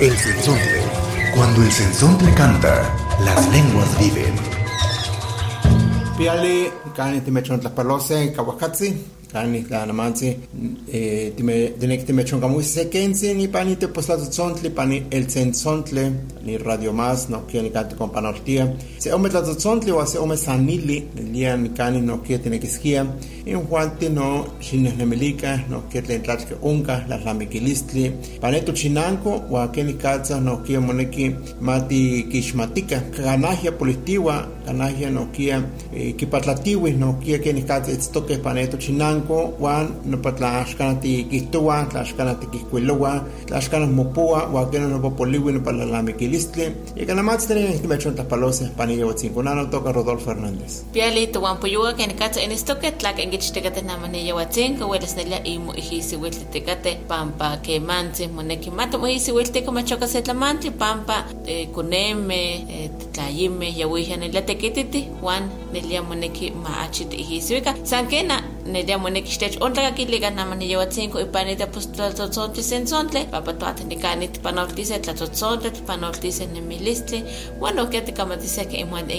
El sensontle. Cuando el sensontle canta, las lenguas viven. Piali, kani timechon tlapalose, kawakatsi, kani tlanamansi, time tinek timechon kamuisi sekensi, ni pani te poslatotzontli, pani el sensontle, ni radio más, no kia ni kanti kompanortia. Se ome tlatotzontli o se ome sanili, lia ni kani no kia tinekiskia, in huanti no xinehnemilika, no kia tlen tlatke unka, la lamikilistli, paneto chinanko, wa keni katsa no kia moneki mati kishmatika, kanahia politiwa, kanahia no kia kipatlatiwi no kia keni katsa itztoke chinanko, wan no patlaxkanati kihtowa, tlaxkanati kihkuilowa, tlaxkanati mopua, wa keno no popoliwi no palalamiquilistli, y kanamatz tenen kimechon tapalose, panilla watzinkunano, toca Rodolfo Hernández. Piali tuwampoyuga ken katsa en estoque tlak en gichtekate namane yawatzen ka weles nelia imo ihisi wetlitekate pampa ke manzi moneki mato mo ihisi welteko machoka setlamantli pampa eh, kuneme eh, tlayime yawija nelia tekititi wan nelia moneki maachit ihisiwika sankena nelia moneki xtech ontlakakiliga namane yawatzen ko ipanita pues tlatzotzontle sensontle papa tuate nikanit panoltise tlatzotzontle panoltise nemilistli wan okia tikamatise ke imuan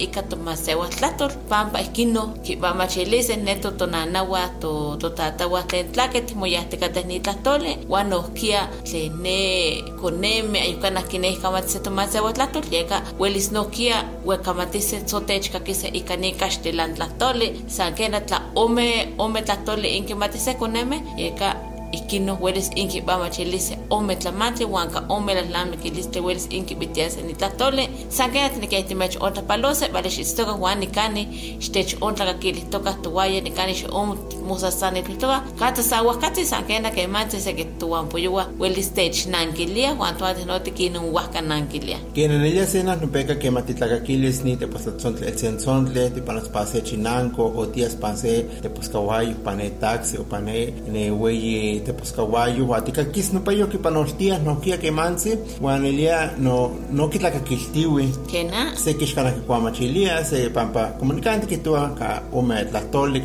ikato masewa tlatol pampa ikino kipamachilise neto tonanawa to totatawa tlen tlaketl moyahtekateh nitlahtoli uan nohkia tlene koneme ayukanah kineh kamatise tomasewa tlahtol yeka welis nohkia wekamatise tzotechkakise ika nikaxtilan tlahtoli san kena tla ome ome tlahtoli inkimatise koneme yeka ikino welis inki bamachilise ome tlamantli huan ka ome lalamiquilistli welis inki bitiase nitlahtoli san kena tinikehtimech ontlapalose vale xitztoka huan nikani xtech ontlakakilihtoka towaya nikani xom mosasanilihtoka kata sa huajkatzi san kena kemantzi seki tuampoyowa welis technankilia huan tuanteh no tikinon huajkanankilia Quien ella cena no peca que matitlakakilis ni te posatzontli el sensontle, te panas pase chinanco, o tías pase te poscahuayo, pane taxi, o pane ne hueyi te poscahuayo, o atika kis no payo que panortías no kia que manse, guan elia no, no kitlakakiltiwi, kena se kixkana que kuamachilia, se pampa comunicante que tua ka ome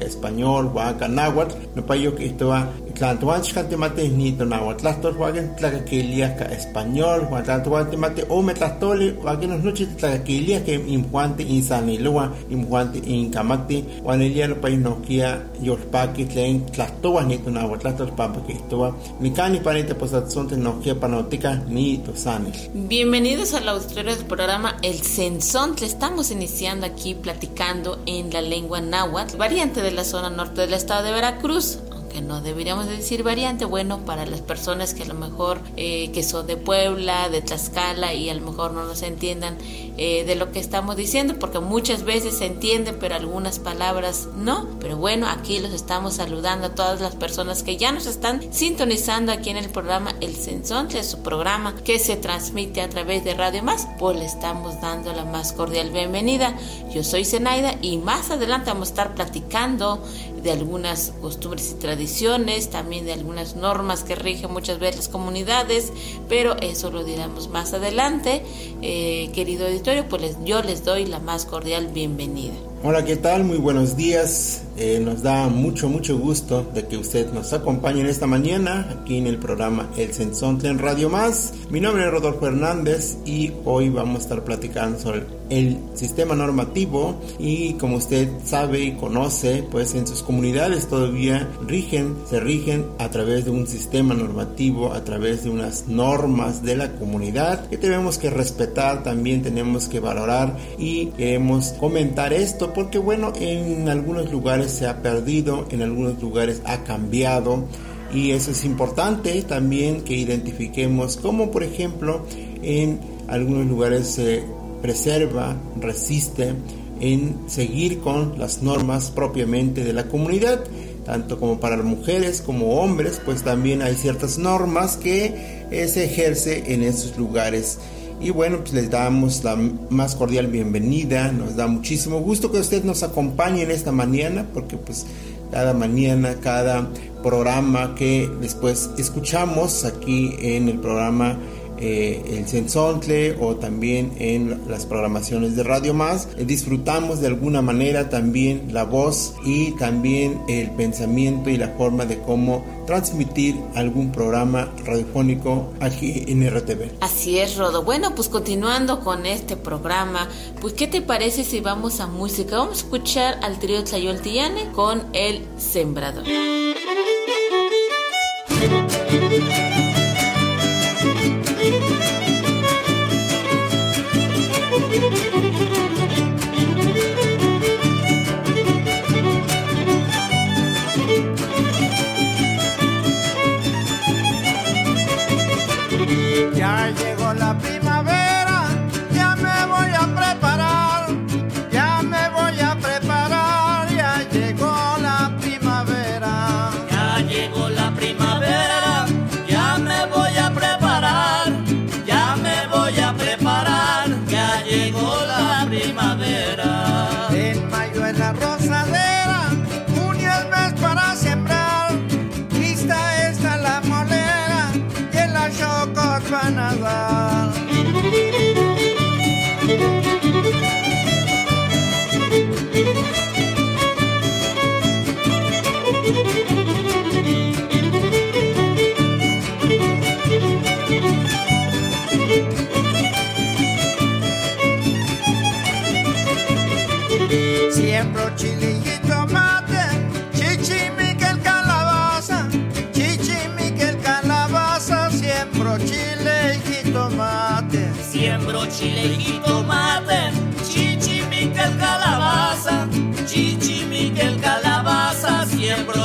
español, guan ka náhuatl, no payo que tua tlantuan xkantemate ni to náhuatl tlahtol, guan tlakakilia ka español, guan tlantuan temate ome tlahtoli, guan nos noche tlakakilia que imjuante insanilua, imjuante inkamati, guan elia no payo no kia yolpaki tlen tlahtoa ni to náhuatl tlahtol, pampa que tua, ni cani panita posatzonte no kia panotica ni to sanil. Bienvenidos al auditorio del programa El Sensontle. Estamos iniciando aquí platicando en la lengua náhuatl, variante de la zona norte del estado de Veracruz. Aunque no deberíamos de decir variante, bueno, para las personas que a lo mejor eh, que son de Puebla, de Tlaxcala y a lo mejor no nos entiendan eh, de lo que estamos diciendo, porque muchas veces se entiende, pero algunas palabras no. Pero bueno, aquí los estamos saludando a todas las personas que ya nos están sintonizando aquí en el programa El Sensontle, su programa que se transmite a través de Radio Más, pues le estamos dando la más cordial bienvenida. Yo soy Zenaida y más adelante vamos a estar platicando de algunas costumbres y tradiciones, también de algunas normas que rigen muchas veces las comunidades, pero eso lo diremos más adelante. Eh, querido auditorio, pues yo les doy la más cordial bienvenida. Hola, ¿qué tal? Muy buenos días. Eh, nos da mucho, mucho gusto de que usted nos acompañe en esta mañana aquí en el programa El Sensontle en Radio Más. Mi nombre es Rodolfo Hernández y hoy vamos a estar platicando sobre el sistema normativo y como usted sabe y conoce, pues en sus comunidades todavía rigen, se rigen a través de un sistema normativo, a través de unas normas de la comunidad que tenemos que respetar, también tenemos que valorar y queremos comentar esto porque bueno, en algunos lugares se ha perdido, en algunos lugares ha cambiado y eso es importante también que identifiquemos como por ejemplo en algunos lugares se preserva, resiste en seguir con las normas propiamente de la comunidad. tanto como para mujeres como hombres, pues también hay ciertas normas que eh, se ejerce en esos lugares. Y bueno, pues les damos la más cordial bienvenida, nos da muchísimo gusto que usted nos acompañe en esta mañana, porque pues cada mañana, cada programa que después escuchamos aquí en el programa eh, el Sensontle o también en las programaciones de Radio Más. Eh, disfrutamos de alguna manera también la voz y también el pensamiento y la forma de cómo transmitir algún programa radiofónico aquí en RTV. Así es, Rodo. Bueno, pues continuando con este programa, pues ¿qué te parece si vamos a música? Vamos a escuchar al trío Tlayoltillane con El Sembrador.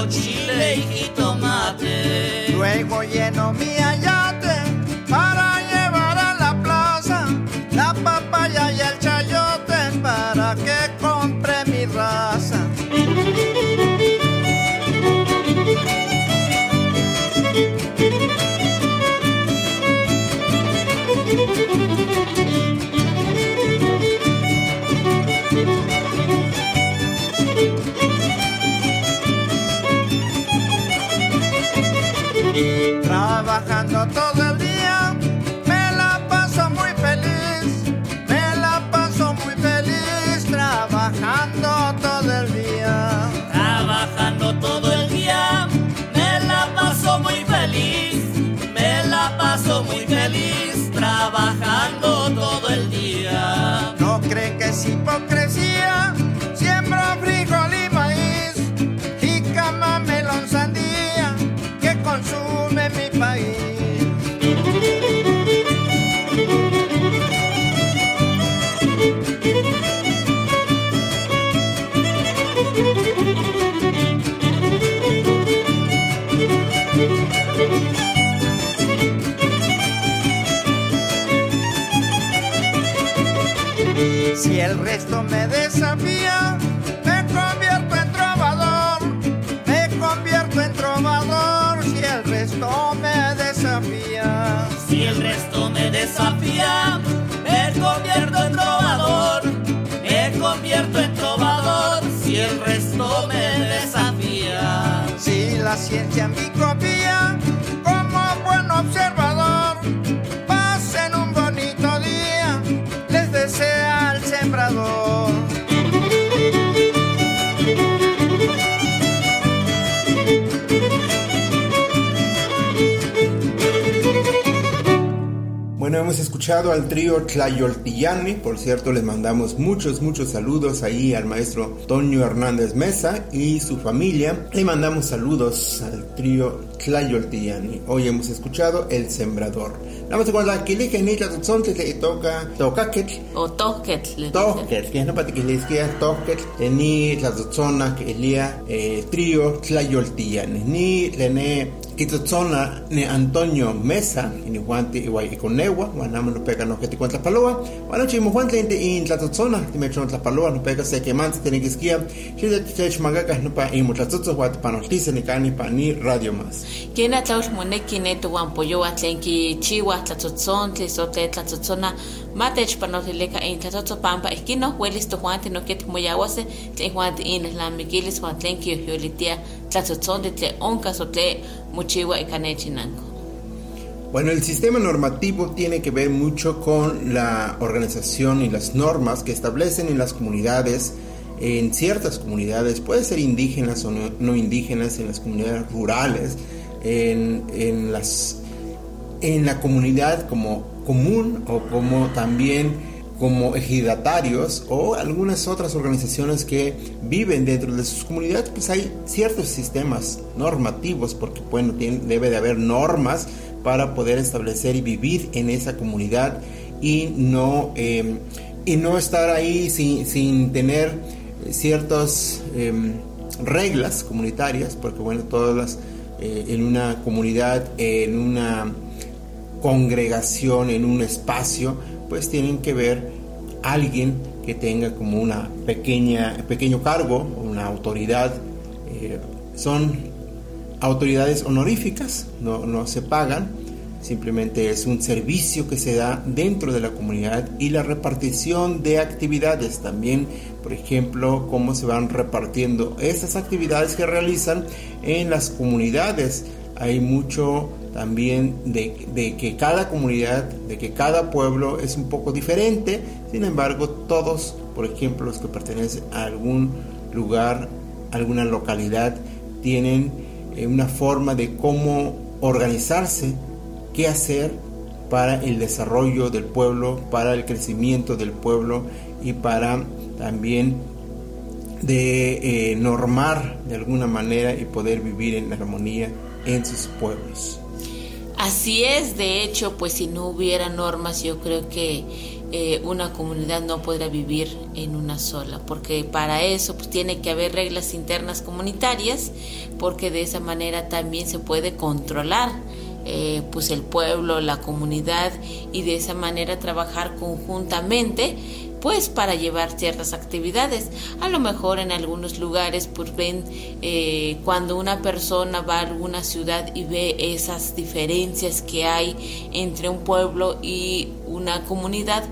Chile y tomate. Luego lleno mi ayate no todo Si Hemos escuchado al trío Tlayoltillani, por cierto, les mandamos muchos, muchos saludos ahí al maestro Toño Hernández Mesa y su familia. Le mandamos saludos al trío Tlayoltillani. Hoy hemos escuchado El Sembrador. Más con la que le genera le toca, toca que O Toquet, le. Toket, que no para que quede Toket, ni la zona que elia eh, trío Tlayoltillani, ni lene Quitotzona ne Antonio Mesa, ni Juante igual y conewa, guanama no pega no que te cuenta paloa, bueno chimo Juante inte in Tlatotzona, te me chon paloa, no pega se que manse tiene que si de que magaca no pa in mutlatzotzo guat pa noticia ni cani pa ni radio más. Kena tlaus moneki neto wampoyo atlenki chiwa tlatzotzon, tlisote tlatzotzona, matech panotileka in tlatzotzo pampa, ikino huelis to Juante no que te moyawase, tlen Juante in la migilis Juantlenki yolitia tlatzotzon de tle oncas o tle canechinanco. Bueno, el sistema normativo tiene que ver mucho con la organización y las normas que establecen en las comunidades, en ciertas comunidades, puede ser indígenas o no, no indígenas, en las comunidades rurales, en, en, las, en la comunidad como común o como también como ejidatarios o algunas otras organizaciones que viven dentro de sus comunidades, pues hay ciertos sistemas normativos, porque bueno, debe de haber normas para poder establecer y vivir en esa comunidad y no, eh, y no estar ahí sin, sin tener ciertas eh, reglas comunitarias, porque bueno, todas las, eh, en una comunidad, en una congregación, en un espacio, pues tienen que ver alguien que tenga como una pequeña pequeño cargo, una autoridad. Eh, son autoridades honoríficas, no, no se pagan, simplemente es un servicio que se da dentro de la comunidad y la repartición de actividades también, por ejemplo, cómo se van repartiendo estas actividades que realizan en las comunidades. Hay mucho también de, de, que cada comunidad, de que cada pueblo es un poco diferente, sin embargo todos, por ejemplo los que pertenecen a algún lugar, alguna localidad, tienen eh, una forma de cómo organizarse, qué hacer para el desarrollo del pueblo, para el crecimiento del pueblo y para también de eh, normar de alguna manera y poder vivir en armonía en sus pueblos. Así es, de hecho, pues si no hubiera normas, yo creo que eh, una comunidad no podrá vivir en una sola, porque para eso pues, tiene que haber reglas internas comunitarias, porque de esa manera también se puede controlar eh, pues el pueblo, la comunidad y de esa manera trabajar conjuntamente pues para llevar ciertas actividades. A lo mejor en algunos lugares pues ven eh, cuando una persona va a alguna ciudad y ve esas diferencias que hay entre un pueblo y una comunidad,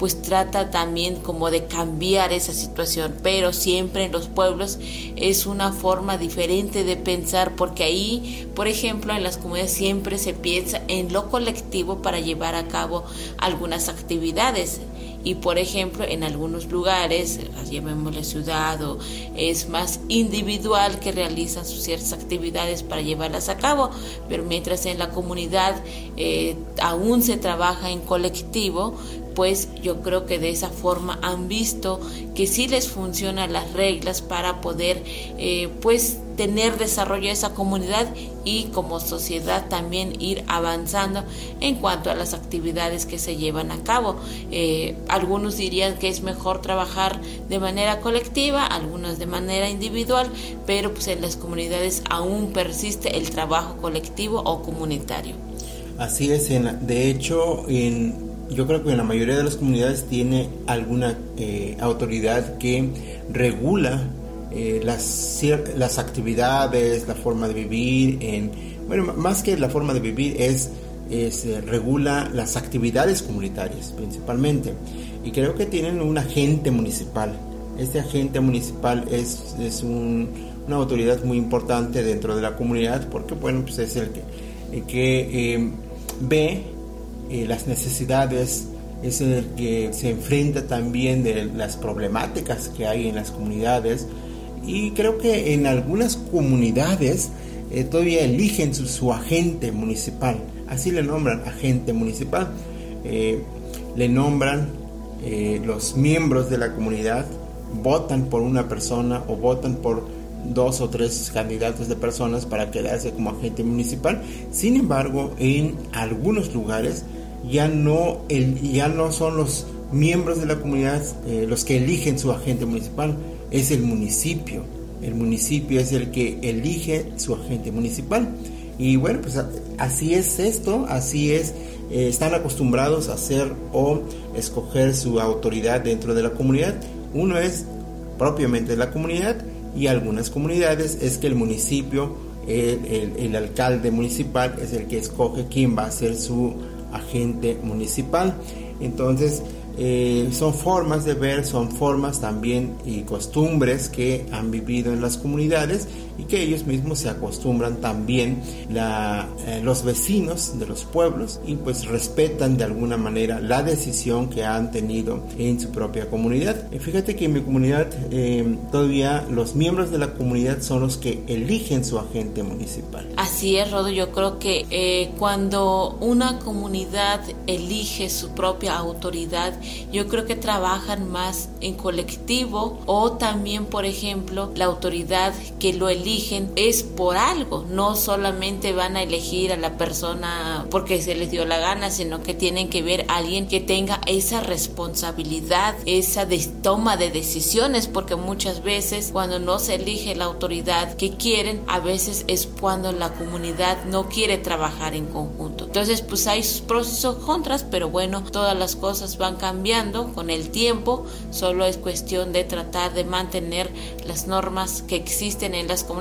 pues trata también como de cambiar esa situación, pero siempre en los pueblos es una forma diferente de pensar porque ahí, por ejemplo, en las comunidades siempre se piensa en lo colectivo para llevar a cabo algunas actividades. Y por ejemplo en algunos lugares, llamémosle ciudad o es más individual que realizan sus ciertas actividades para llevarlas a cabo, pero mientras en la comunidad eh, aún se trabaja en colectivo, pues yo creo que de esa forma han visto que sí les funcionan las reglas para poder eh, pues tener desarrollo de esa comunidad y como sociedad también ir avanzando en cuanto a las actividades que se llevan a cabo. Eh, algunos dirían que es mejor trabajar de manera colectiva, algunos de manera individual, pero pues en las comunidades aún persiste el trabajo colectivo o comunitario. Así es, de hecho, en yo creo que en la mayoría de las comunidades tiene alguna eh, autoridad que regula eh, las, actividades, la forma de vivir, en, bueno, más que la forma de vivir es, es eh, regula las actividades comunitarias principalmente. Y creo que tienen un agente municipal. Este agente municipal es, es un, una autoridad muy importante dentro de la comunidad porque, bueno, pues es el que, el que ve eh, las necesidades, es el que se enfrenta también de las problemáticas que hay en las comunidades. Y creo que en algunas comunidades eh, todavía eligen su, agente municipal, así le nombran agente municipal, eh, le nombran los miembros de la comunidad, votan por una persona o votan por dos o tres candidatos de personas para quedarse como agente municipal. Sin embargo, en algunos lugares ya no, el, ya no son los miembros de la comunidad eh, los que eligen su agente municipal, es el municipio. El municipio es el que elige su agente municipal. Y bueno, pues así es esto, así es, eh, están acostumbrados a hacer o escoger su autoridad dentro de la comunidad. Uno es propiamente la comunidad y algunas comunidades es que el municipio, el, el alcalde municipal es el que escoge quién va a ser su agente municipal. Entonces, eh, son formas de ver, son formas también y costumbres que han vivido en las comunidades y que ellos mismos se acostumbran también la, eh, los vecinos de los pueblos y pues respetan de alguna manera la decisión que han tenido en su propia comunidad. Eh, fíjate que en mi comunidad todavía los miembros de la comunidad son los que eligen su agente municipal. Así es, Rodo, yo creo que cuando una comunidad elige su propia autoridad, yo creo que trabajan más en colectivo o también, por ejemplo, la autoridad que lo eligen es por algo, no solamente van a elegir a la persona porque se les dio la gana, sino que tienen que ver a alguien que tenga esa responsabilidad, esa toma de decisiones, porque muchas veces cuando no se elige la autoridad que quieren, a veces es cuando la comunidad no quiere trabajar en conjunto. Entonces, pues hay sus pros y sus contras, pero bueno, todas las cosas van cambiando con el tiempo, solo es cuestión de tratar de mantener las normas que existen en las comunidades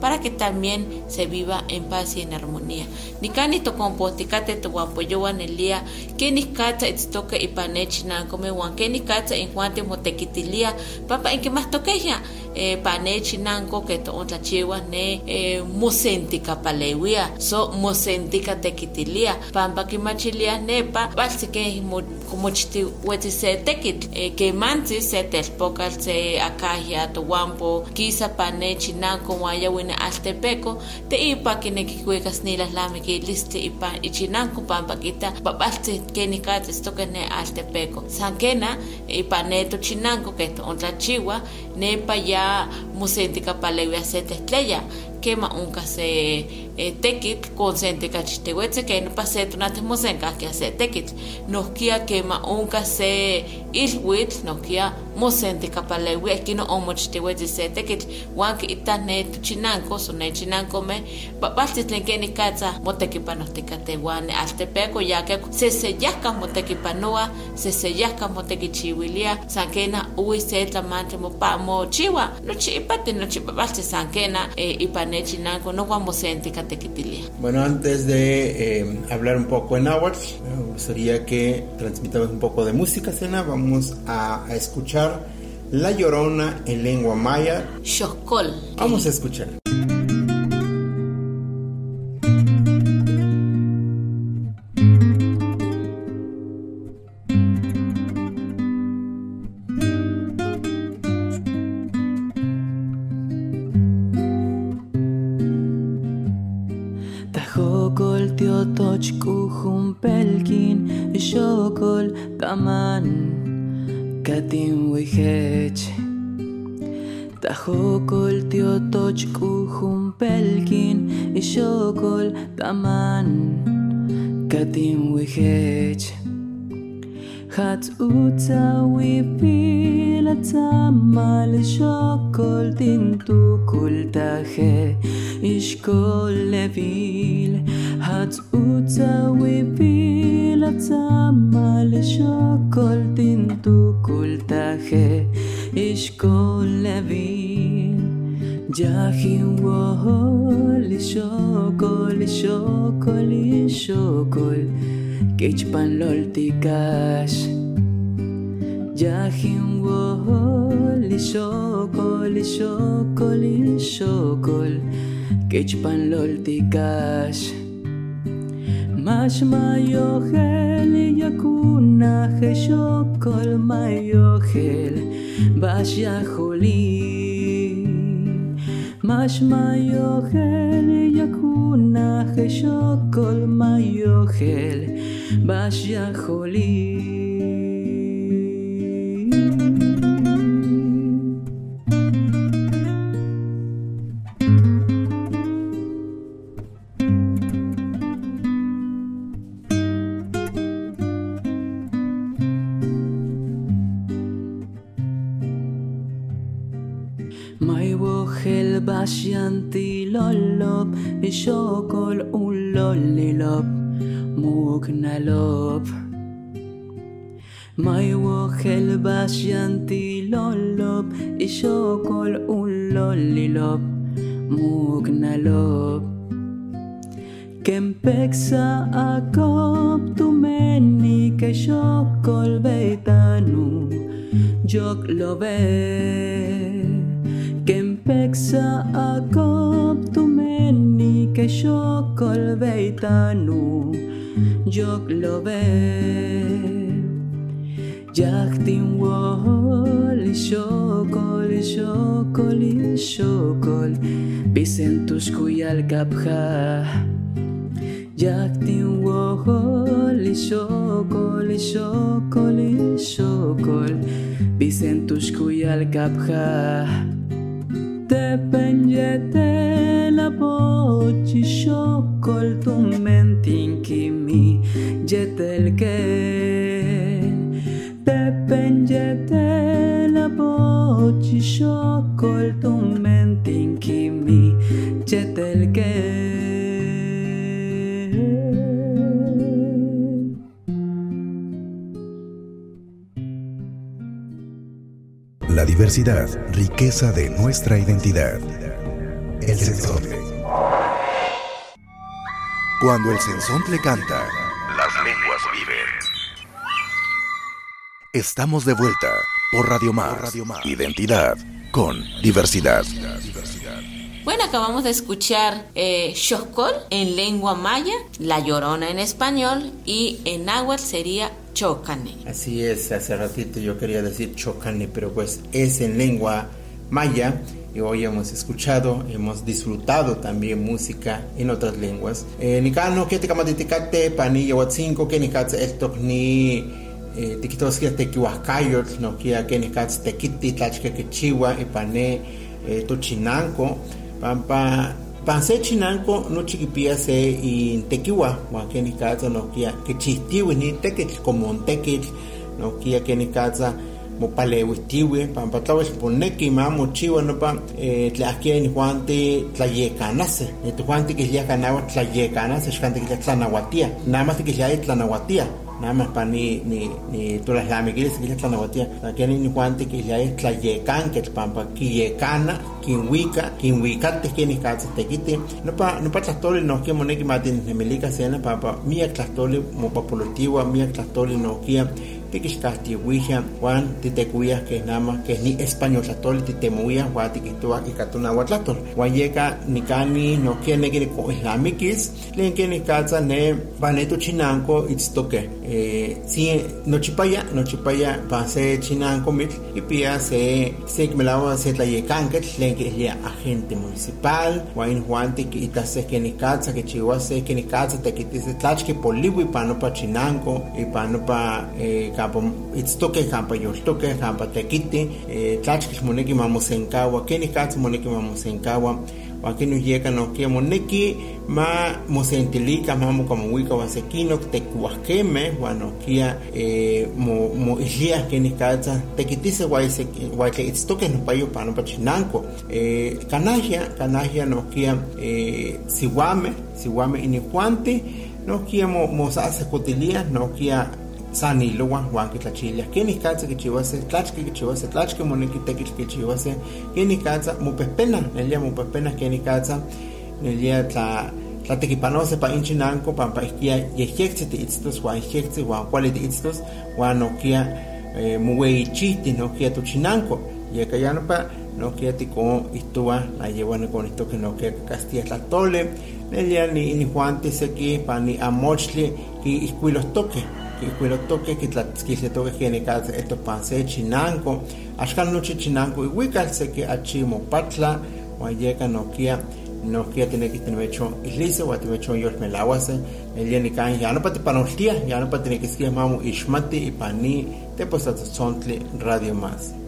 para que también se viva en paz y en armonía. Ni cani to compoticate to guapoyoan el día, que ni cacha toca y panechina come wan, que ni cacha en cuanto motequitilia, papa en que más toqueja eh, panechi nanko que to on chiwa ne eh, musentika palewia so musentika tekitilia. Pampa ki machilia nepa chiti weti se tekit. Eh, que manti se telpokal se akahia to wampo kisa panechi nanko waya wine altepeco te ipa que ne kikuekas ni las lame que liste ipa ichinanko pampa kita kates toque ne altepeco sankena ipa neto chinanko que to on chiwa nepa ya musenti kapalewi acete estrella. Kema unka se eh, tekitl consente kachitehuetze que no pase tunate mosenka que hace tekitl noskia kema unka se ilhuitl noskia mosente kapalewi aquí no omochitehuetze se tekitl wan que ita ne tuchinanko so ne chinanko me papalti tlen keni katza motekipanohtikate wan altepeco ya que se seyahka motekipanoa se seyahka motekichiwilia sankena uwi se tlamantli mopa mochiwa nochi ipati nochi papalti sankena eh, ipanechi nanko no mosente katekitilia bueno antes de eh, hablar un poco en náhuatl me gustaría que transmitamos un poco de música cena vamos a, a escuchar la Llorona en lengua maya. Vamos a escuchar. יצמל שוקול דינטו כל תחה ישקול לביל הצעוצה ופיל יצמל שוקול דינטו כל תחה ישקול לביל ג'חים וואו שוקול שוקול שוקול קיצ'פן לולטיקש Yajin wohol y y shokol Kichpan lol tikash Mash yakuna he shokol mayohel Bash yaholi Mash mayohel y yakuna he shokol ishokol ulolilop, mugnalop. May wohel basyanti lolop, ishokol ulolilop, mugnalop. Kempeksa akop tumeni que shokol beitanu, jok lobe. Kempeksa akop tumeni que shokol beitanu, jok lobe. Jachtin wol, shokol, shokol, shokol, Vicentus kuyal kapha. Jachtin wol, shokol, shokol, shokol, Vicentus kuyal kapha. Depende la voce shokol tu mentin kimi jetel ken Depende la shokol tu mentin kimi jetel diversidad, riqueza de nuestra identidad. El sensontle. Cuando el sensontle canta, las lenguas viven. Estamos de vuelta por Radio Más. Identidad con diversidad. Bueno, acabamos de escuchar eh, en lengua maya, La Llorona en español y en náhuatl sería Chocane. Así es, hace ratito yo quería decir chocane, pero pues es en lengua maya y hoy hemos escuchado, hemos disfrutado también música en otras lenguas. Eh, Nicano, que te camaditicate, pani yahuatzinco, que nicatz estok ni tiquitos tequihuascayot, no kia que nicatz tequiti, tlachque quechua, y pane tochinanco, pampa panse chinanco no chiquipia se y tequiwa wa que ni casa no kia que chistiwi ni tequit como un tequit no kia que ni casa mo pale wistiwi pampa tawes poneki ma mo chiwa no pa eh, tlaquia ni juante tlayecanase ni tu juante que ya ganaba tlayecanase shkante que tlanahuatia nada más que ya tlanahuatia para ni ni que ya tlanahuatia aquí ni juante que ya es tlayecan que pampa quiyecana kinwika kinwikate que ni casa te quite. No pa no pa tlastoli no que moneki matin nemelica cena papa mia tlastoli mo papolotiwa mia tlastoli no kia tikixkahti wija Juan titekuya que nama que ni español tlatol titemuya Juan tikitua ikatuna huatlatol Juan yeka nikani no que ne que ko islamikis len que ni katsa ne paneto chinanco itztoke eh si no chipaya no chipaya pase chinanco mit y pia se se melawa se tlayekanke len que ya agente municipal Juan Juan katsa que chihuase que ni katsa tekitise tlachke poliwi pano pa chinanco y pano pa eh, campo itztoke campo yoltoke campo tekiti eh, tlachkil moneki mamosenkawa keni katz moneki mamosenkawa wakinu yeka no kia moneki ma mosentilika ma mokamuwika wasekino tekuahkeme wano kia eh, mo, mo ilia keni katza tekitise waise waike itztoke no payo pano pachinanko eh, kanahia kanahia no kia eh, siwame siwame inihuante no kia mo, mo sa sekotilia no kia sani lowa wan ki tlachilia keni katsa kichiwase tlachki kichiwase tlachki kichiwase keni katsa mupepena nelia mupepena keni katsa nelia tla tlatekipanose pa inchinanko pampa ihkia yehyektzi tiitztos wan yehyektzi wan kuali tiitztos wan nokia eh, muweichihti nokia tochinanko yeka yanopa nokia tiko ihtua esto que nokia castilla tlatole nelia ni ni juante seki pa ni amochli ki ihkuilos toque toque que que se toque que en casa esto panse chinanco ashkan noche chinanco y wikal se que achimo patla wayeka nokia nokia tiene que tener hecho islise o tener hecho yo me lawase el día ni kan ya no pati panostia ya no pati que esquema mamu ishmati y pani te pues sontle radio más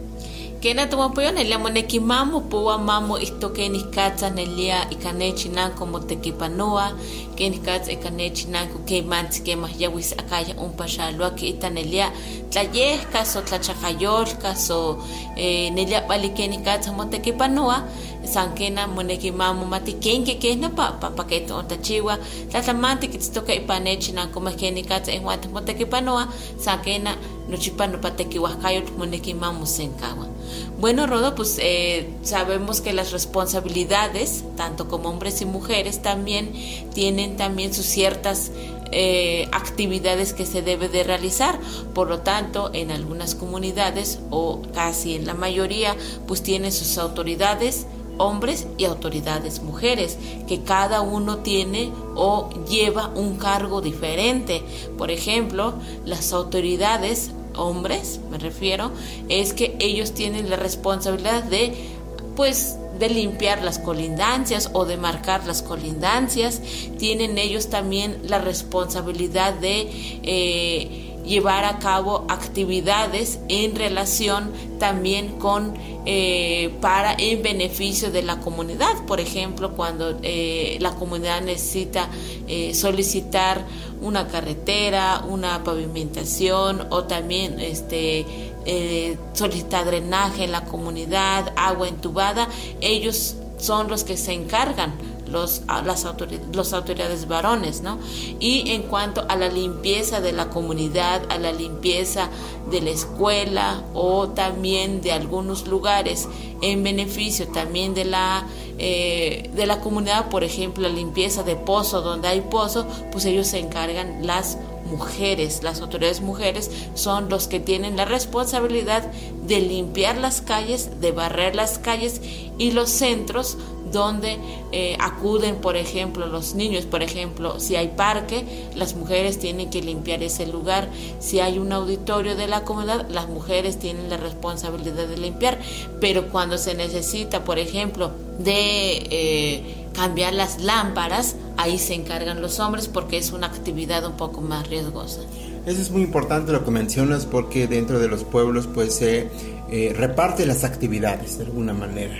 kena tumapuyo nelia moneki mamo puwa mamo isto kenis katsa nelia ikane chinanko motekipanoa kenis katsa ikane chinanko ke mansi ke mas yawis akaya un pashalua ke ita nelia tlayes kaso tlachakayol kaso eh, nelia bali kenis katsa motekipanoa sankena moneki mamu mati kenke ke no pa ke to tachiwa tlatlamanti kitstoka ipanechi na kuma keni katsa en wata moteki panoa sankena no chipano pateki wahkayot moneki mamu senkawa bueno, Rodo, pues eh, sabemos que las responsabilidades, tanto como hombres y mujeres, también tienen también sus ciertas eh, actividades que se debe de realizar. Por lo tanto, en algunas comunidades o casi en la mayoría, pues tienen sus autoridades hombres y autoridades mujeres, que cada uno tiene o lleva un cargo diferente. Por ejemplo, las autoridades hombres, me refiero, es que ellos tienen la responsabilidad de, pues, de limpiar las colindancias o de marcar las colindancias. Tienen ellos también la responsabilidad de eh, llevar a cabo actividades en relación también con eh, para en beneficio de la comunidad. Por ejemplo cuando eh, la comunidad necesita solicitar una carretera, una pavimentación o también este eh, solicitar drenaje en la comunidad, agua entubada, ellos son los que se encargan los, las autoridades, los autoridades varones, ¿no? Y en cuanto a la limpieza de la comunidad, a la limpieza de la escuela o también de algunos lugares en beneficio también de la eh, de la comunidad, por ejemplo, la limpieza de pozo, donde hay pozo, pues ellos se encargan las mujeres, las autoridades mujeres son los que tienen la responsabilidad de limpiar las calles, de barrer las calles y los centros donde eh, acuden, por ejemplo, los niños, por ejemplo, si hay parque, las mujeres tienen que limpiar ese lugar, si hay un auditorio de la comunidad, las mujeres tienen la responsabilidad de limpiar, pero cuando se necesita, por ejemplo, de eh, cambiar las lámparas, ahí se encargan los hombres porque es una actividad un poco más riesgosa. Eso es muy importante lo que mencionas porque dentro de los pueblos pues se eh, reparte las actividades de alguna manera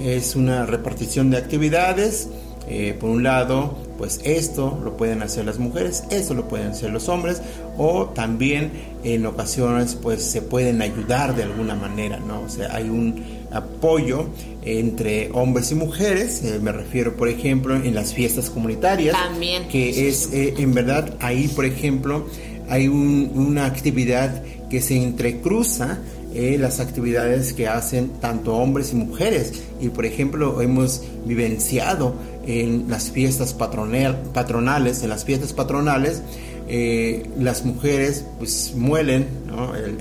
es una repartición de actividades. Eh, por un lado, pues esto lo pueden hacer las mujeres, esto lo pueden hacer los hombres, o también en ocasiones pues se pueden ayudar de alguna manera, ¿no? O sea, hay un apoyo entre hombres y mujeres, eh, me refiero por ejemplo en las fiestas comunitarias, también. que es eh, en verdad ahí por ejemplo hay una actividad que se entrecruza eh, las actividades que hacen tanto hombres y mujeres. Y por ejemplo, hemos vivenciado en las fiestas patronales, en las fiestas patronales, eh, las mujeres pues muelen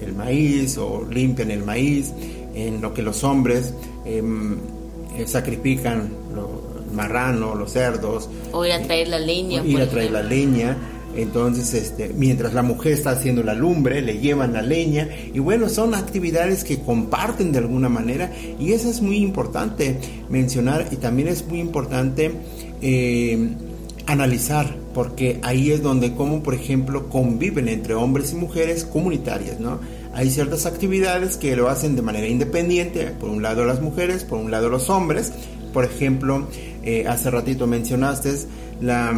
el, maíz o limpian el maíz, en lo que los hombres em, eh, sacrifican el marrano, los cerdos. O ir a traer la leña. ir a traer la leña. Entonces, este, mientras la mujer está haciendo la lumbre, le llevan la leña y bueno, son actividades que comparten de alguna manera y eso es muy importante mencionar y también es muy importante eh, analizar porque ahí es donde como por ejemplo conviven entre hombres y mujeres comunitarias, ¿no? Hay ciertas actividades que lo hacen de manera independiente, por un lado las mujeres, por un lado los hombres, por ejemplo, eh, hace ratito mencionaste la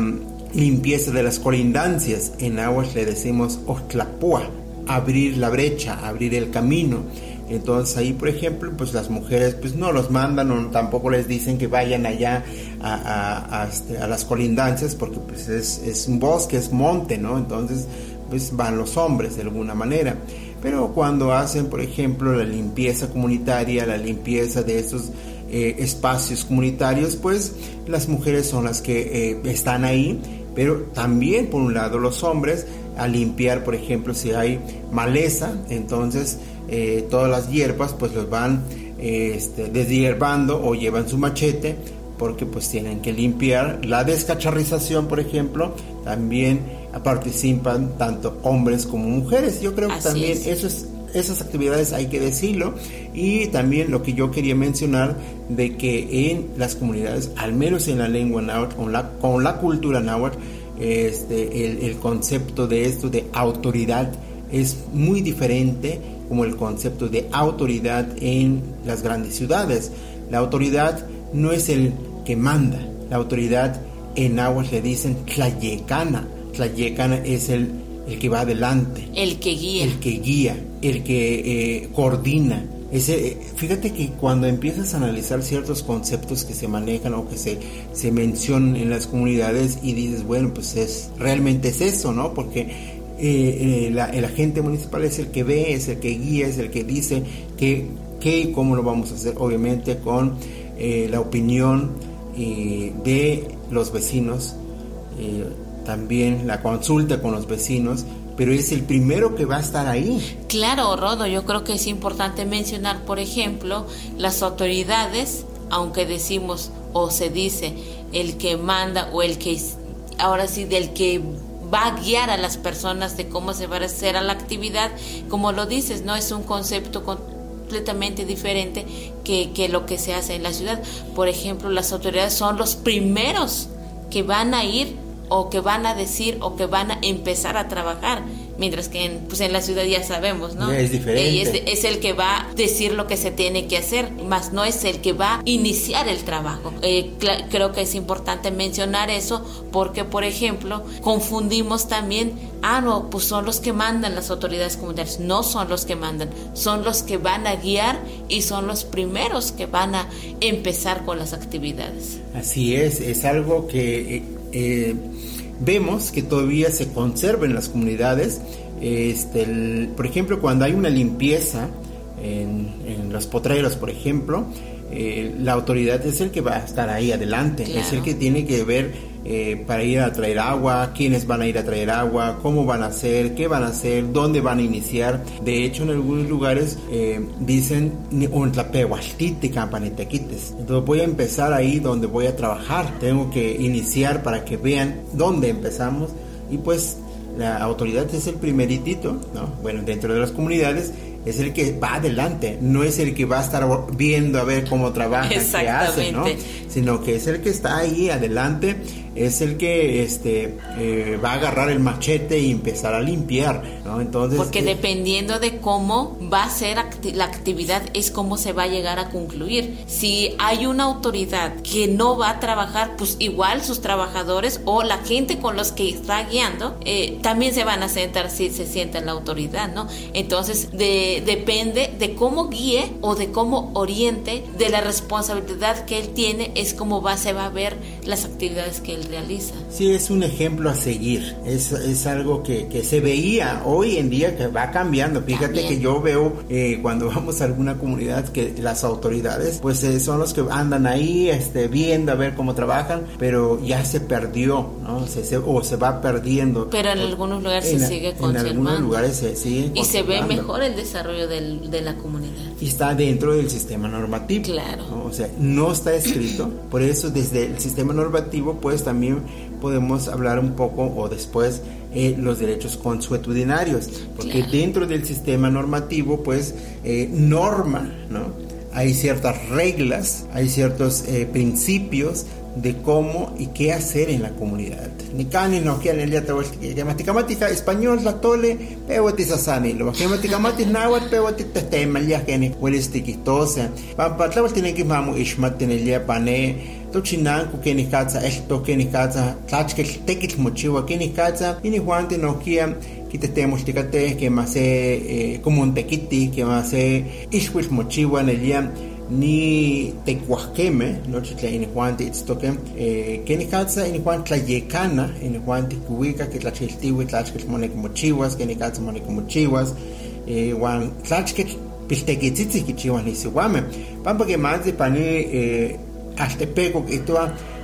limpieza de las colindancias. En aguas le decimos ostlapúa, abrir la brecha, abrir el camino. Entonces ahí, por ejemplo, pues las mujeres pues no los mandan o tampoco les dicen que vayan allá a, este, las colindancias porque pues es, es, un bosque, es monte, ¿no? Entonces pues van los hombres de alguna manera. Pero cuando hacen, por ejemplo, la limpieza comunitaria, la limpieza de esos eh, espacios comunitarios, pues las mujeres son las que eh, están ahí pero también por un lado los hombres a limpiar, por ejemplo, si hay maleza, entonces eh, todas las hierbas pues los van este, deshierbando o llevan su machete porque pues tienen que limpiar la descacharrización, por ejemplo, también participan tanto hombres como mujeres. Yo creo que también eso es esas actividades hay que decirlo y también lo que yo quería mencionar de que en las comunidades, al menos en la lengua náhuatl, con la, cultura náhuatl, este, el, el concepto de esto de autoridad es muy diferente como el concepto de autoridad en las grandes ciudades. La autoridad no es el que manda, la autoridad en náhuatl le dicen tlayecana. Tlayecana es el el que va adelante. El que guía. El que guía, el que eh, coordina. Ese, fíjate que cuando empiezas a analizar ciertos conceptos que se manejan o que se, se mencionan en las comunidades y dices, bueno, pues es realmente es eso, ¿no? Porque eh, eh, la- el agente municipal es el que ve, es el que guía, es el que dice qué qué y cómo lo vamos a hacer, obviamente con eh, la opinión eh, de los vecinos, eh, también la consulta con los vecinos, pero es el primero que va a estar ahí. Claro, Rodo, yo creo que es importante mencionar, por ejemplo, las autoridades, aunque decimos o se dice el que manda o el que, ahora sí, del que va a guiar a las personas de cómo se va a hacer a la actividad, como lo dices, no es un concepto completamente diferente que, que lo que se hace en la ciudad. Por ejemplo, las autoridades son los primeros que van a ir o que van a decir o que van a empezar a trabajar. Mientras que en, pues en la ciudad ya sabemos, ¿no? Es diferente. Y es, es el que va a decir lo que se tiene que hacer, más no es el que va a iniciar el trabajo. Eh, creo que es importante mencionar eso porque, por ejemplo, confundimos también, ah, no, pues son los que mandan las autoridades comunitarias. No son los que mandan, son los que van a guiar y son los primeros que van a empezar con las actividades. Así es, es algo que eh, vemos que todavía se conserva en las comunidades. Este, el- por ejemplo, cuando hay una limpieza en, en los potreros, por ejemplo, eh, la autoridad es el que va a estar ahí adelante, es el que tiene que ver eh, para ir a traer agua, quiénes van a ir a traer agua, cómo van a hacer, qué van a hacer, dónde van a iniciar. De hecho, en algunos lugares eh, dicen. Entonces voy a empezar ahí donde voy a trabajar. Tengo que iniciar para que vean dónde empezamos y pues la autoridad es el primeritito, ¿no? Bueno, dentro de las comunidades es el que va adelante, no es el que va a estar viendo a ver cómo trabaja, qué hace, ¿no? Sino que es el que está ahí adelante, es el que este eh, va a agarrar el machete y empezar a limpiar, ¿no? Entonces Porque eh, dependiendo de cómo va a ser acti- la actividad es cómo se va a llegar a concluir. Si hay una autoridad que no va a trabajar, pues igual sus trabajadores o la gente con los que está guiando eh, también se van a sentar si se sienta en la autoridad, ¿no? Entonces de- depende de cómo guíe o de cómo oriente, de la responsabilidad que él tiene, es cómo va, se va a ver las actividades que él realiza. Sí, es un ejemplo a seguir. Es, es algo que, que se veía hoy en día que va cambiando. Fíjate También. que yo veo eh, cuando vamos a alguna comunidad que las autoridades pues eh, son los que andan ahí este, viendo a ver cómo trabajan, pero ya se perdió, ¿no? Se, se- o se va perdiendo. Pero en algunos lugares En- se sigue En conservando. algunos lugares se sigue Y se ve mejor el desarrollo del- de la comunidad. Y está dentro del sistema normativo. Claro. ¿no? O sea, no está escrito. Por eso desde el sistema normativo, pues también podemos hablar un poco o después eh, los derechos consuetudinarios. Porque Claro. dentro del sistema normativo, pues eh, norma, ¿no? Hay ciertas reglas, hay ciertos eh, principios de cómo y qué hacer en la comunidad. Ni cani no quieren el día que matematica español la tole pewati sasani lo que matematica náhuatl pewati tema ya que ni hueles tiquitosa pampa tlawal tiene que mamu ishmat en el día pane tochinanco que ni katsa esto que ni katsa tlachkel tekil mochiwa que ni katsa y ni juante no quiera quitetemos ticate que más eh, como un tequiti que más eh ishwil mochiwa en el día ni tecuasqueme, no chitla in Juan te itztoque, eh, que ni katsa in Juan tlayecana, in Juan te cuica, que tlachiltiwi, tlachkel monek mochiwas, que ni katsa monek mochiwas, eh, Juan tlachkel piltequitzitzi kichiwas ni siwame. Pampa que de pani, eh, Aztepeco, que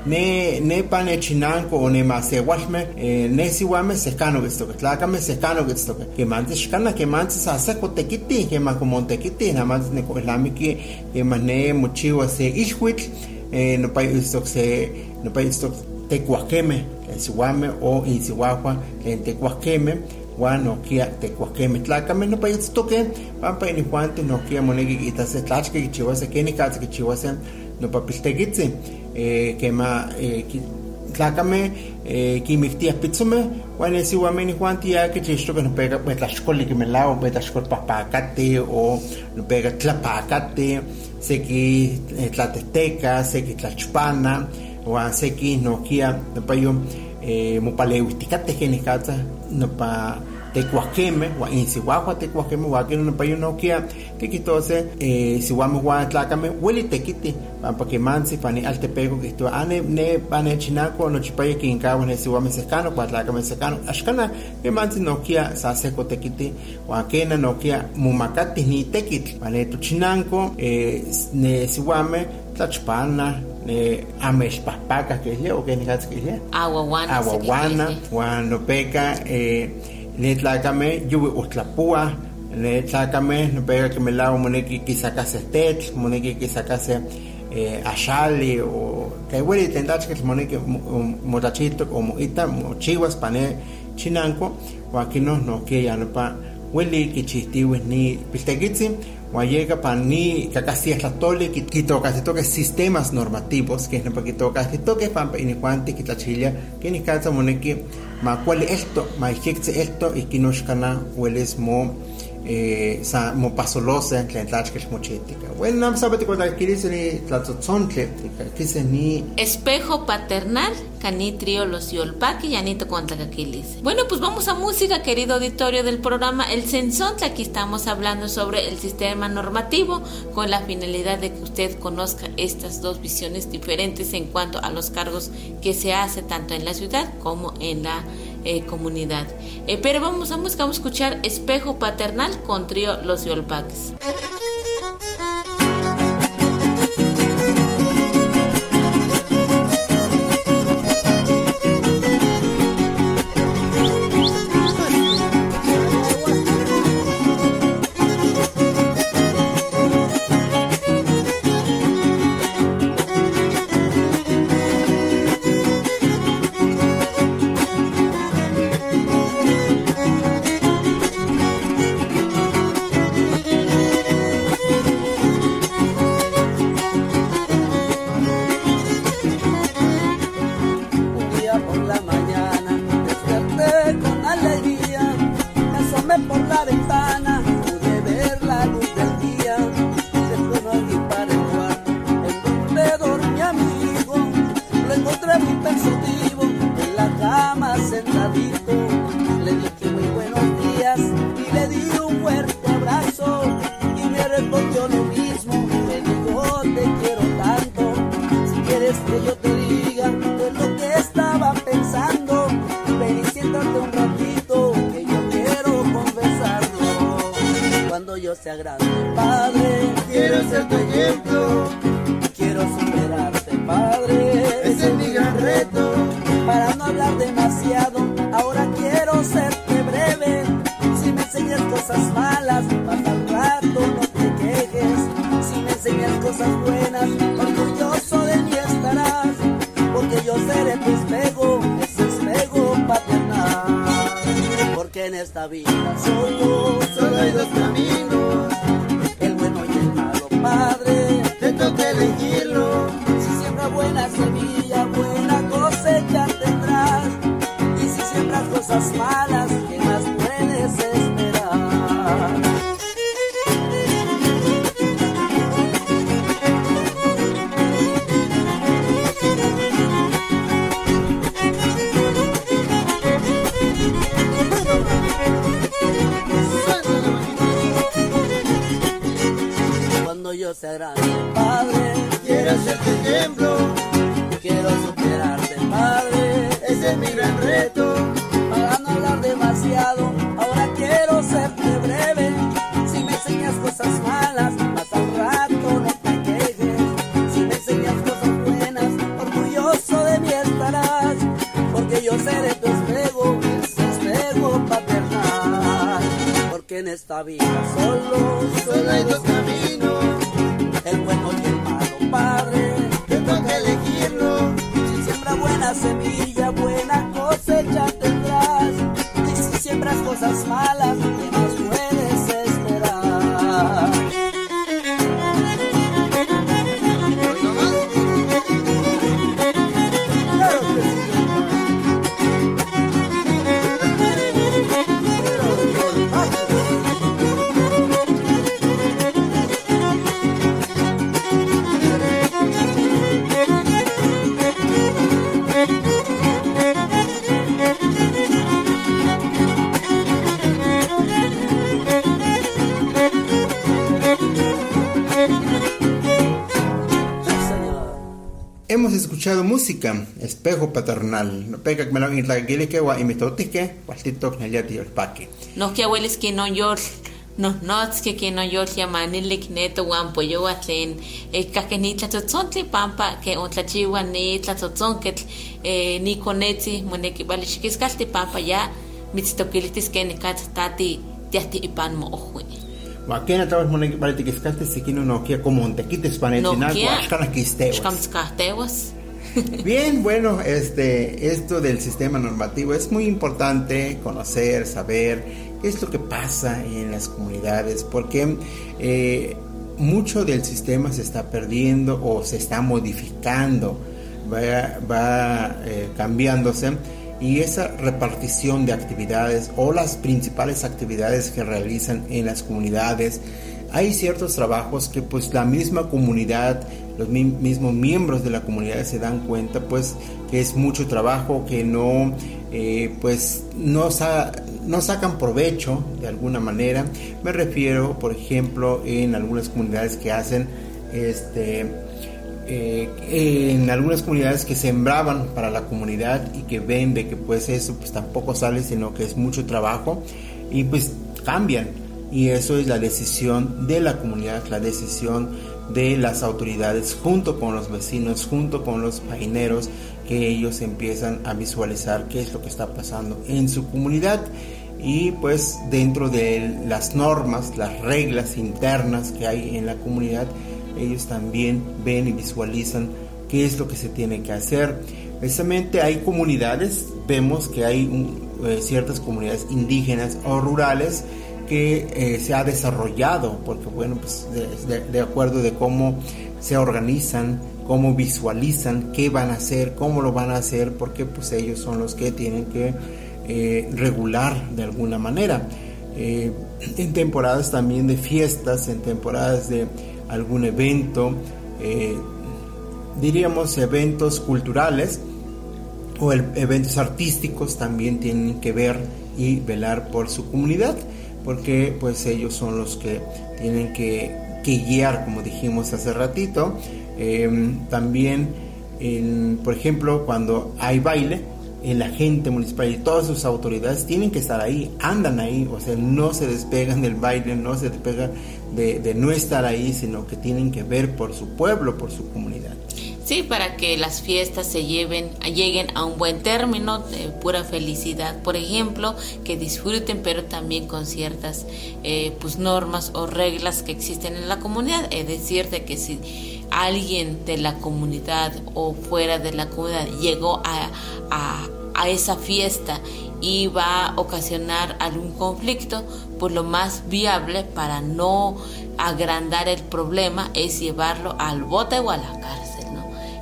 ne ne pane chinanco o ne masewalme eh, ne siwame secano que esto que tlacame secano que esto que mantes shkana que mantes saco tequiti que man como tequiti nada más ne mochiwa se ishwit eh, no pa esto que se no pa esto tecuaqueme el siwame o in siwahua en tecuaqueme Juan no kia tecuaqueme tlacame no pa esto que pampa ni juante no kia monegi eh, que ma eh, ki- tlacame eh, quimictías pitzume huan esi huamen ni juan tia que chisto que no pega pues tlaxcoli que me lao pues o no pega tlapacate seki eh, tlateteca seki tlachpana huan seki no kia no pa yo eh, mopaleuisticate que ni katsa tecuasqueme huan insihuahua tecuasqueme huan que no payo no kia que quitose eh, si huan tlacame hueli tequiti pampa que mansi pani altepego que esto ane ne pane chinaco no chipaya que incawa ne si huan secano huan tlacame secano ashkana que mansi no kia sa seco tequiti huan kena no kia mumakati ni tequiti pane tu chinanco eh, ne si huan tlachpana ne amexpahpaka que es o que ni que es Aguaguana. aguaguana huan nopeka eh, netlacame yuwi utlapua netlacame nopeka que melao moneki kisakase tetl moneki kisakase eh, axali o que hueli tentachketl moneki motlachito o moita mochiwas pane chinanco huan kino nohki ya nopa hueli kichihtiuis ni piltekitzin huan yeka pa ni kakastia tlatoli kitokasitoke sistemas normativos que nopa kitokasitoke pampa inihuanti kitlachilia que nikatsa moneki ma kuali esto ma esto ikinoxkana huelis mo eh, sa mopasolosa bueno ni Espejo paternal, canitrio los yolpaki y anito contacaquilis. Bueno, pues vamos a música, querido auditorio del programa El Sensontle. Aquí estamos hablando sobre el sistema normativo con la finalidad de que usted conozca estas dos visiones diferentes en cuanto a los cargos que se hace tanto en la ciudad como en la eh, comunidad. Eh, pero vamos música, vamos a escuchar Espejo Paternal con trío Los Yolpaques. Sea grande, padre, quiero ser tu ejemplo. Quiero superarte, padre, ese es mi gran reto. Para no hablar demasiado, ahora quiero serte breve. Si me enseñas cosas malas, más al rato no te quejes. Si me enseñas cosas buenas, orgulloso de mí estarás. Porque yo seré tu espejo, ese espejo paternal. Porque en esta vida solo, solo hay dos caminos. la semilla. Música, espejo paternal. No pega que me lo intlaguile que wa imitotique, cualtito que ya dio el paque. No que abueles que no yor. No, no, es que que no yor llaman el neto guampo yo atlen eh que ni tlatzontli pampa que un tlachiwa ni tlatzotzonket eh ni conetzi moneki vale chiquiscalti pampa ya mitzitokilitis que ne kat tati tiati ipan mo ojui. Wakena trabajo moneki vale tiquiscaste si quino no kia como un tequites panetinal, No, kia. guashkana quisteos. Bien, bueno, este, esto del sistema normativo es muy importante conocer, saber qué es lo que pasa en las comunidades, porque eh, mucho del sistema se está perdiendo o se está modificando, va, va eh, cambiándose y esa repartición de actividades o las principales actividades que realizan en las comunidades hay ciertos trabajos que pues la misma comunidad, los mi- mismos miembros de la comunidad se dan cuenta pues que es mucho trabajo, que no eh, pues no, sa- no sacan provecho de alguna manera. Me refiero por ejemplo en algunas comunidades que hacen este eh, en algunas comunidades que sembraban para la comunidad y que ven de que pues eso pues tampoco sale sino que es mucho trabajo y pues cambian y eso es la decisión de la comunidad, la decisión de las autoridades junto con los vecinos, junto con los paineros, que ellos empiezan a visualizar qué es lo que está pasando en su comunidad y pues dentro de las normas, las reglas internas que hay en la comunidad, ellos también ven y visualizan qué es lo que se tiene que hacer. Precisamente hay comunidades, vemos que hay eh, ciertas comunidades indígenas o rurales que eh, se ha desarrollado, porque bueno, pues de, acuerdo de cómo se organizan, cómo visualizan, qué van a hacer, cómo lo van a hacer, porque pues ellos son los que tienen que eh, regular de alguna manera. Eh, en temporadas también de fiestas, en temporadas de algún evento, diríamos eventos culturales o eventos artísticos también tienen que ver y velar por su comunidad porque pues ellos son los que tienen que, que guiar como dijimos hace ratito Eh, también en- por ejemplo cuando hay baile el agente municipal y todas sus autoridades tienen que estar ahí, andan ahí, o sea, no se despegan del baile, no se despegan de, de no estar ahí, sino que tienen que ver por su pueblo, por su comunidad. Sí, para que las fiestas se lleven, lleguen a un buen término, pura felicidad, por ejemplo, que disfruten, pero también con ciertas eh, pues normas o reglas que existen en la comunidad. Es decir, de que si alguien de la comunidad o fuera de la comunidad llegó a, a, esa fiesta y va a ocasionar algún conflicto, pues lo más viable para no agrandar el problema es llevarlo al bote o a la cárcel.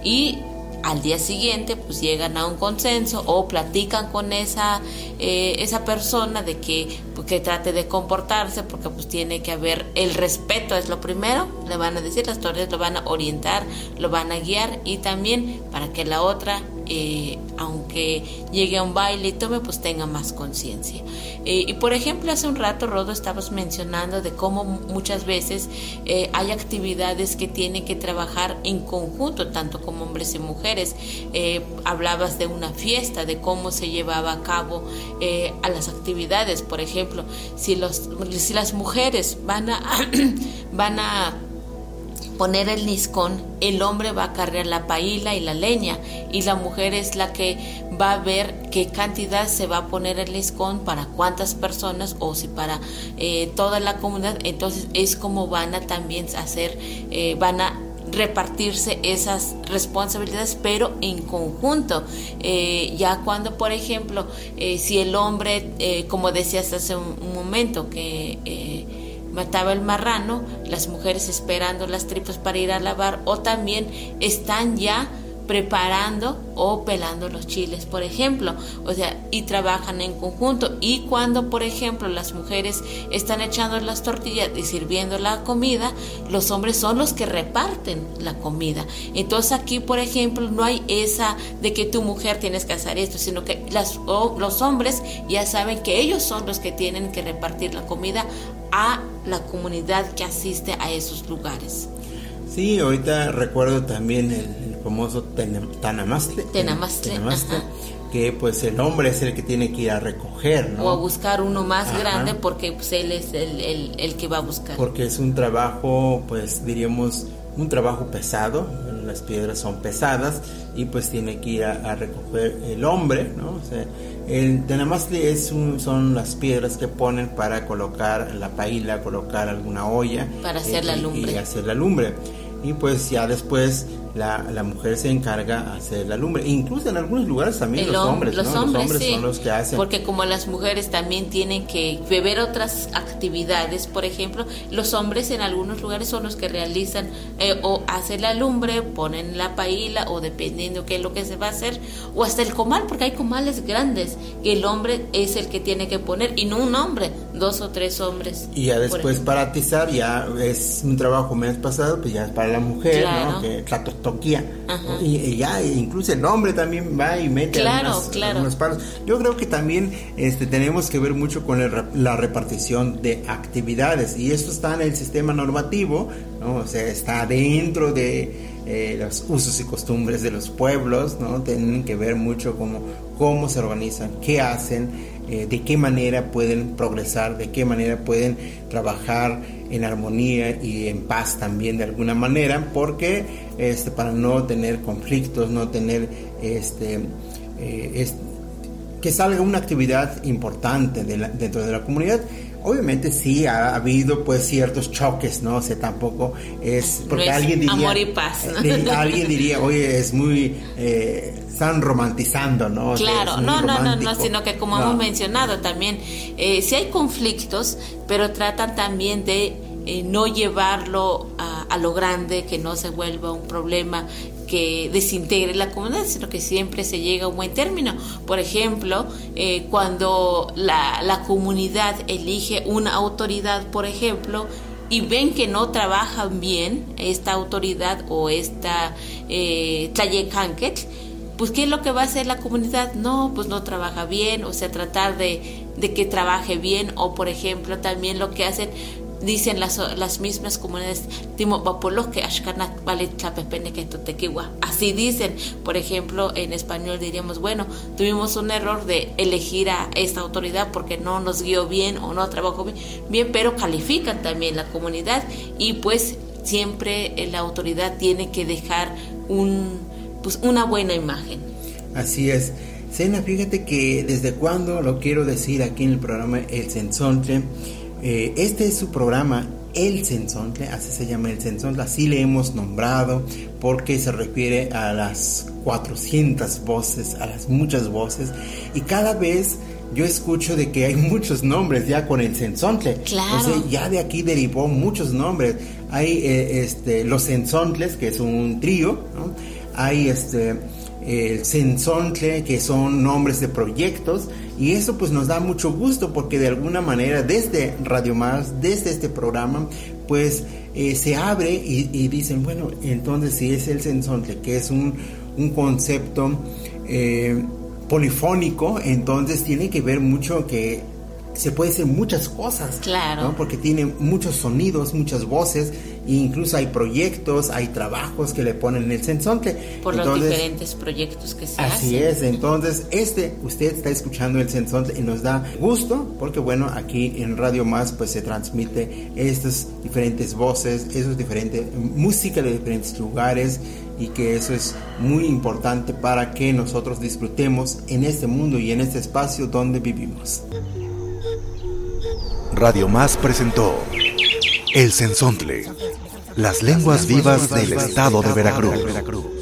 Y al día siguiente pues llegan a un consenso o platican con esa eh, esa persona de que pues, que trate de comportarse porque pues tiene que haber el respeto es lo primero. Le van a decir las autoridades lo van a orientar lo van a guiar y también para que la otra eh, aunque llegue a un baile y tome, pues tenga más conciencia. Eh, y por ejemplo, hace un rato, Rodo, estabas mencionando de cómo muchas veces eh, hay actividades que tienen que trabajar en conjunto, tanto como hombres y mujeres. Hablabas de una fiesta, de cómo se llevaba a cabo a las actividades. Por ejemplo, si, los, si las mujeres van a poner el niscón, el hombre va a cargar la paila y la leña y la mujer es la que va a ver qué cantidad se va a poner el niscón para cuántas personas o si para eh, toda la comunidad. Entonces es como van a también hacer, eh, van a repartirse esas responsabilidades, pero en conjunto. Eh, ya cuando, por ejemplo, si el hombre, como decías hace un, un momento, que mataba el marrano, las mujeres esperando las tripas para ir a lavar, o también están ya preparando o pelando los chiles, por ejemplo, o sea, y trabajan en conjunto. Y cuando, por ejemplo, las mujeres están echando las tortillas y sirviendo la comida, los hombres son los que reparten la comida. Entonces aquí, por ejemplo, no hay esa de que tu mujer tienes que hacer esto, sino que las, o los hombres ya saben que ellos son los que tienen que repartir la comida a la comunidad que asiste a esos lugares. Sí, ahorita recuerdo también el, famoso Tanamastle. Tenamastle, Tenamastle, que pues el hombre es el que tiene que ir a recoger, ¿no? O a buscar uno más Ajá. grande porque pues, él es el, el, el que va a buscar. porque es un trabajo, pues diríamos, un trabajo pesado, las piedras son pesadas y pues tiene que ir a, a recoger el hombre, ¿no? O sea, el tenamastli es un- son las piedras que ponen para colocar la paila, colocar alguna olla. Para hacer la y- lumbre. Y hacer la lumbre. Y pues ya después la, la mujer se encarga de hacer la lumbre. Incluso en algunos lugares también El los hom- hombres, los ¿no? hombres, los hombres sí. son los que hacen. Porque como las mujeres también tienen que beber otras actividades, por ejemplo, los hombres en algunos lugares son los que realizan eh, o hacen la lumbre, ponen la paila o dependiendo qué es lo que se va a hacer, o hasta el comal, porque hay comales grandes que el hombre es el que tiene que poner y no un hombre, dos o tres hombres. Y ya después para atizar ya es un trabajo menos pasado, pues ya es para la mujer, Claro. ¿no? Que la Y, y ya incluso el hombre también va y mete Claro, claro. algunos palos. Yo creo que también este, tenemos que ver mucho con el la repartición de actividades y esto está en el sistema normativo, ¿no? O sea, está dentro de eh, los usos y costumbres de los pueblos, ¿no? Tienen que ver mucho cómo, cómo se organizan, qué hacen, eh, de qué manera pueden progresar, de qué manera pueden trabajar en armonía y en paz también de alguna manera, porque este, para no tener conflictos, no tener este, eh, que salga una actividad importante dentro de la comunidad. Obviamente sí ha habido pues ciertos choques, ¿no? O sea, tampoco es porque No es alguien diría amor y paz, ¿no? eh, alguien diría, "Oye, es muy eh, están romantizando, ¿no? O sea, Claro, no, no, no, no, romántico". sino que como No. hemos mencionado también, eh, sí hay conflictos, pero tratan también de eh, no llevarlo a, a lo grande, que no se vuelva un problema que desintegre la comunidad, sino que siempre se llega a un buen término. Por ejemplo, eh, cuando la, la comunidad elige una autoridad, por ejemplo, y ven que no trabajan bien esta autoridad o esta eh, pues ¿qué es lo que va a hacer la comunidad? No, pues no trabaja bien, o sea, tratar de, de que trabaje bien, o por ejemplo también lo que hacen, dicen las, las mismas comunidades, timo que ashkanat vale tlapepene que totequiwa. Así dicen, por ejemplo, en español diríamos, bueno, tuvimos un error de elegir a esta autoridad porque no nos guió bien o no trabajó bien, bien pero califican también la comunidad y pues siempre eh, la autoridad tiene que dejar un pues una buena imagen. Así es. Sena, fíjate que desde cuando lo quiero decir aquí en el programa El Sensontle, eh, este es su programa El Sensontle, así se llama El Sensontle, así le hemos nombrado porque se refiere a las 400 voces, a las muchas voces y cada vez yo escucho de que hay muchos nombres ya con el Sensontle. Claro. Sea, ya de aquí derivó muchos nombres. Hay eh, este, los Sensontles, que es un trío, ¿no? Hay este el Sensontle, que son nombres de proyectos, y eso pues nos da mucho gusto porque de alguna manera desde Radio Más, desde este programa, pues eh, se abre y, y dicen, bueno, entonces si es el Sensontle, que es un, un concepto eh, polifónico, entonces tiene que ver mucho que se puede hacer muchas cosas. Claro. ¿no? Porque tiene muchos sonidos, muchas voces, e incluso hay proyectos, hay trabajos que le ponen en el sensontle. Por los diferentes proyectos que se Así hacen. es, entonces este, usted está escuchando el sensontle y nos da gusto porque bueno, aquí en Radio Más pues se transmite estas diferentes voces, esos diferentes, música de diferentes lugares y que eso es muy importante para que nosotros disfrutemos en este mundo y en este espacio donde vivimos. Radio Más presentó El Sensontle, las lenguas vivas del estado de Veracruz.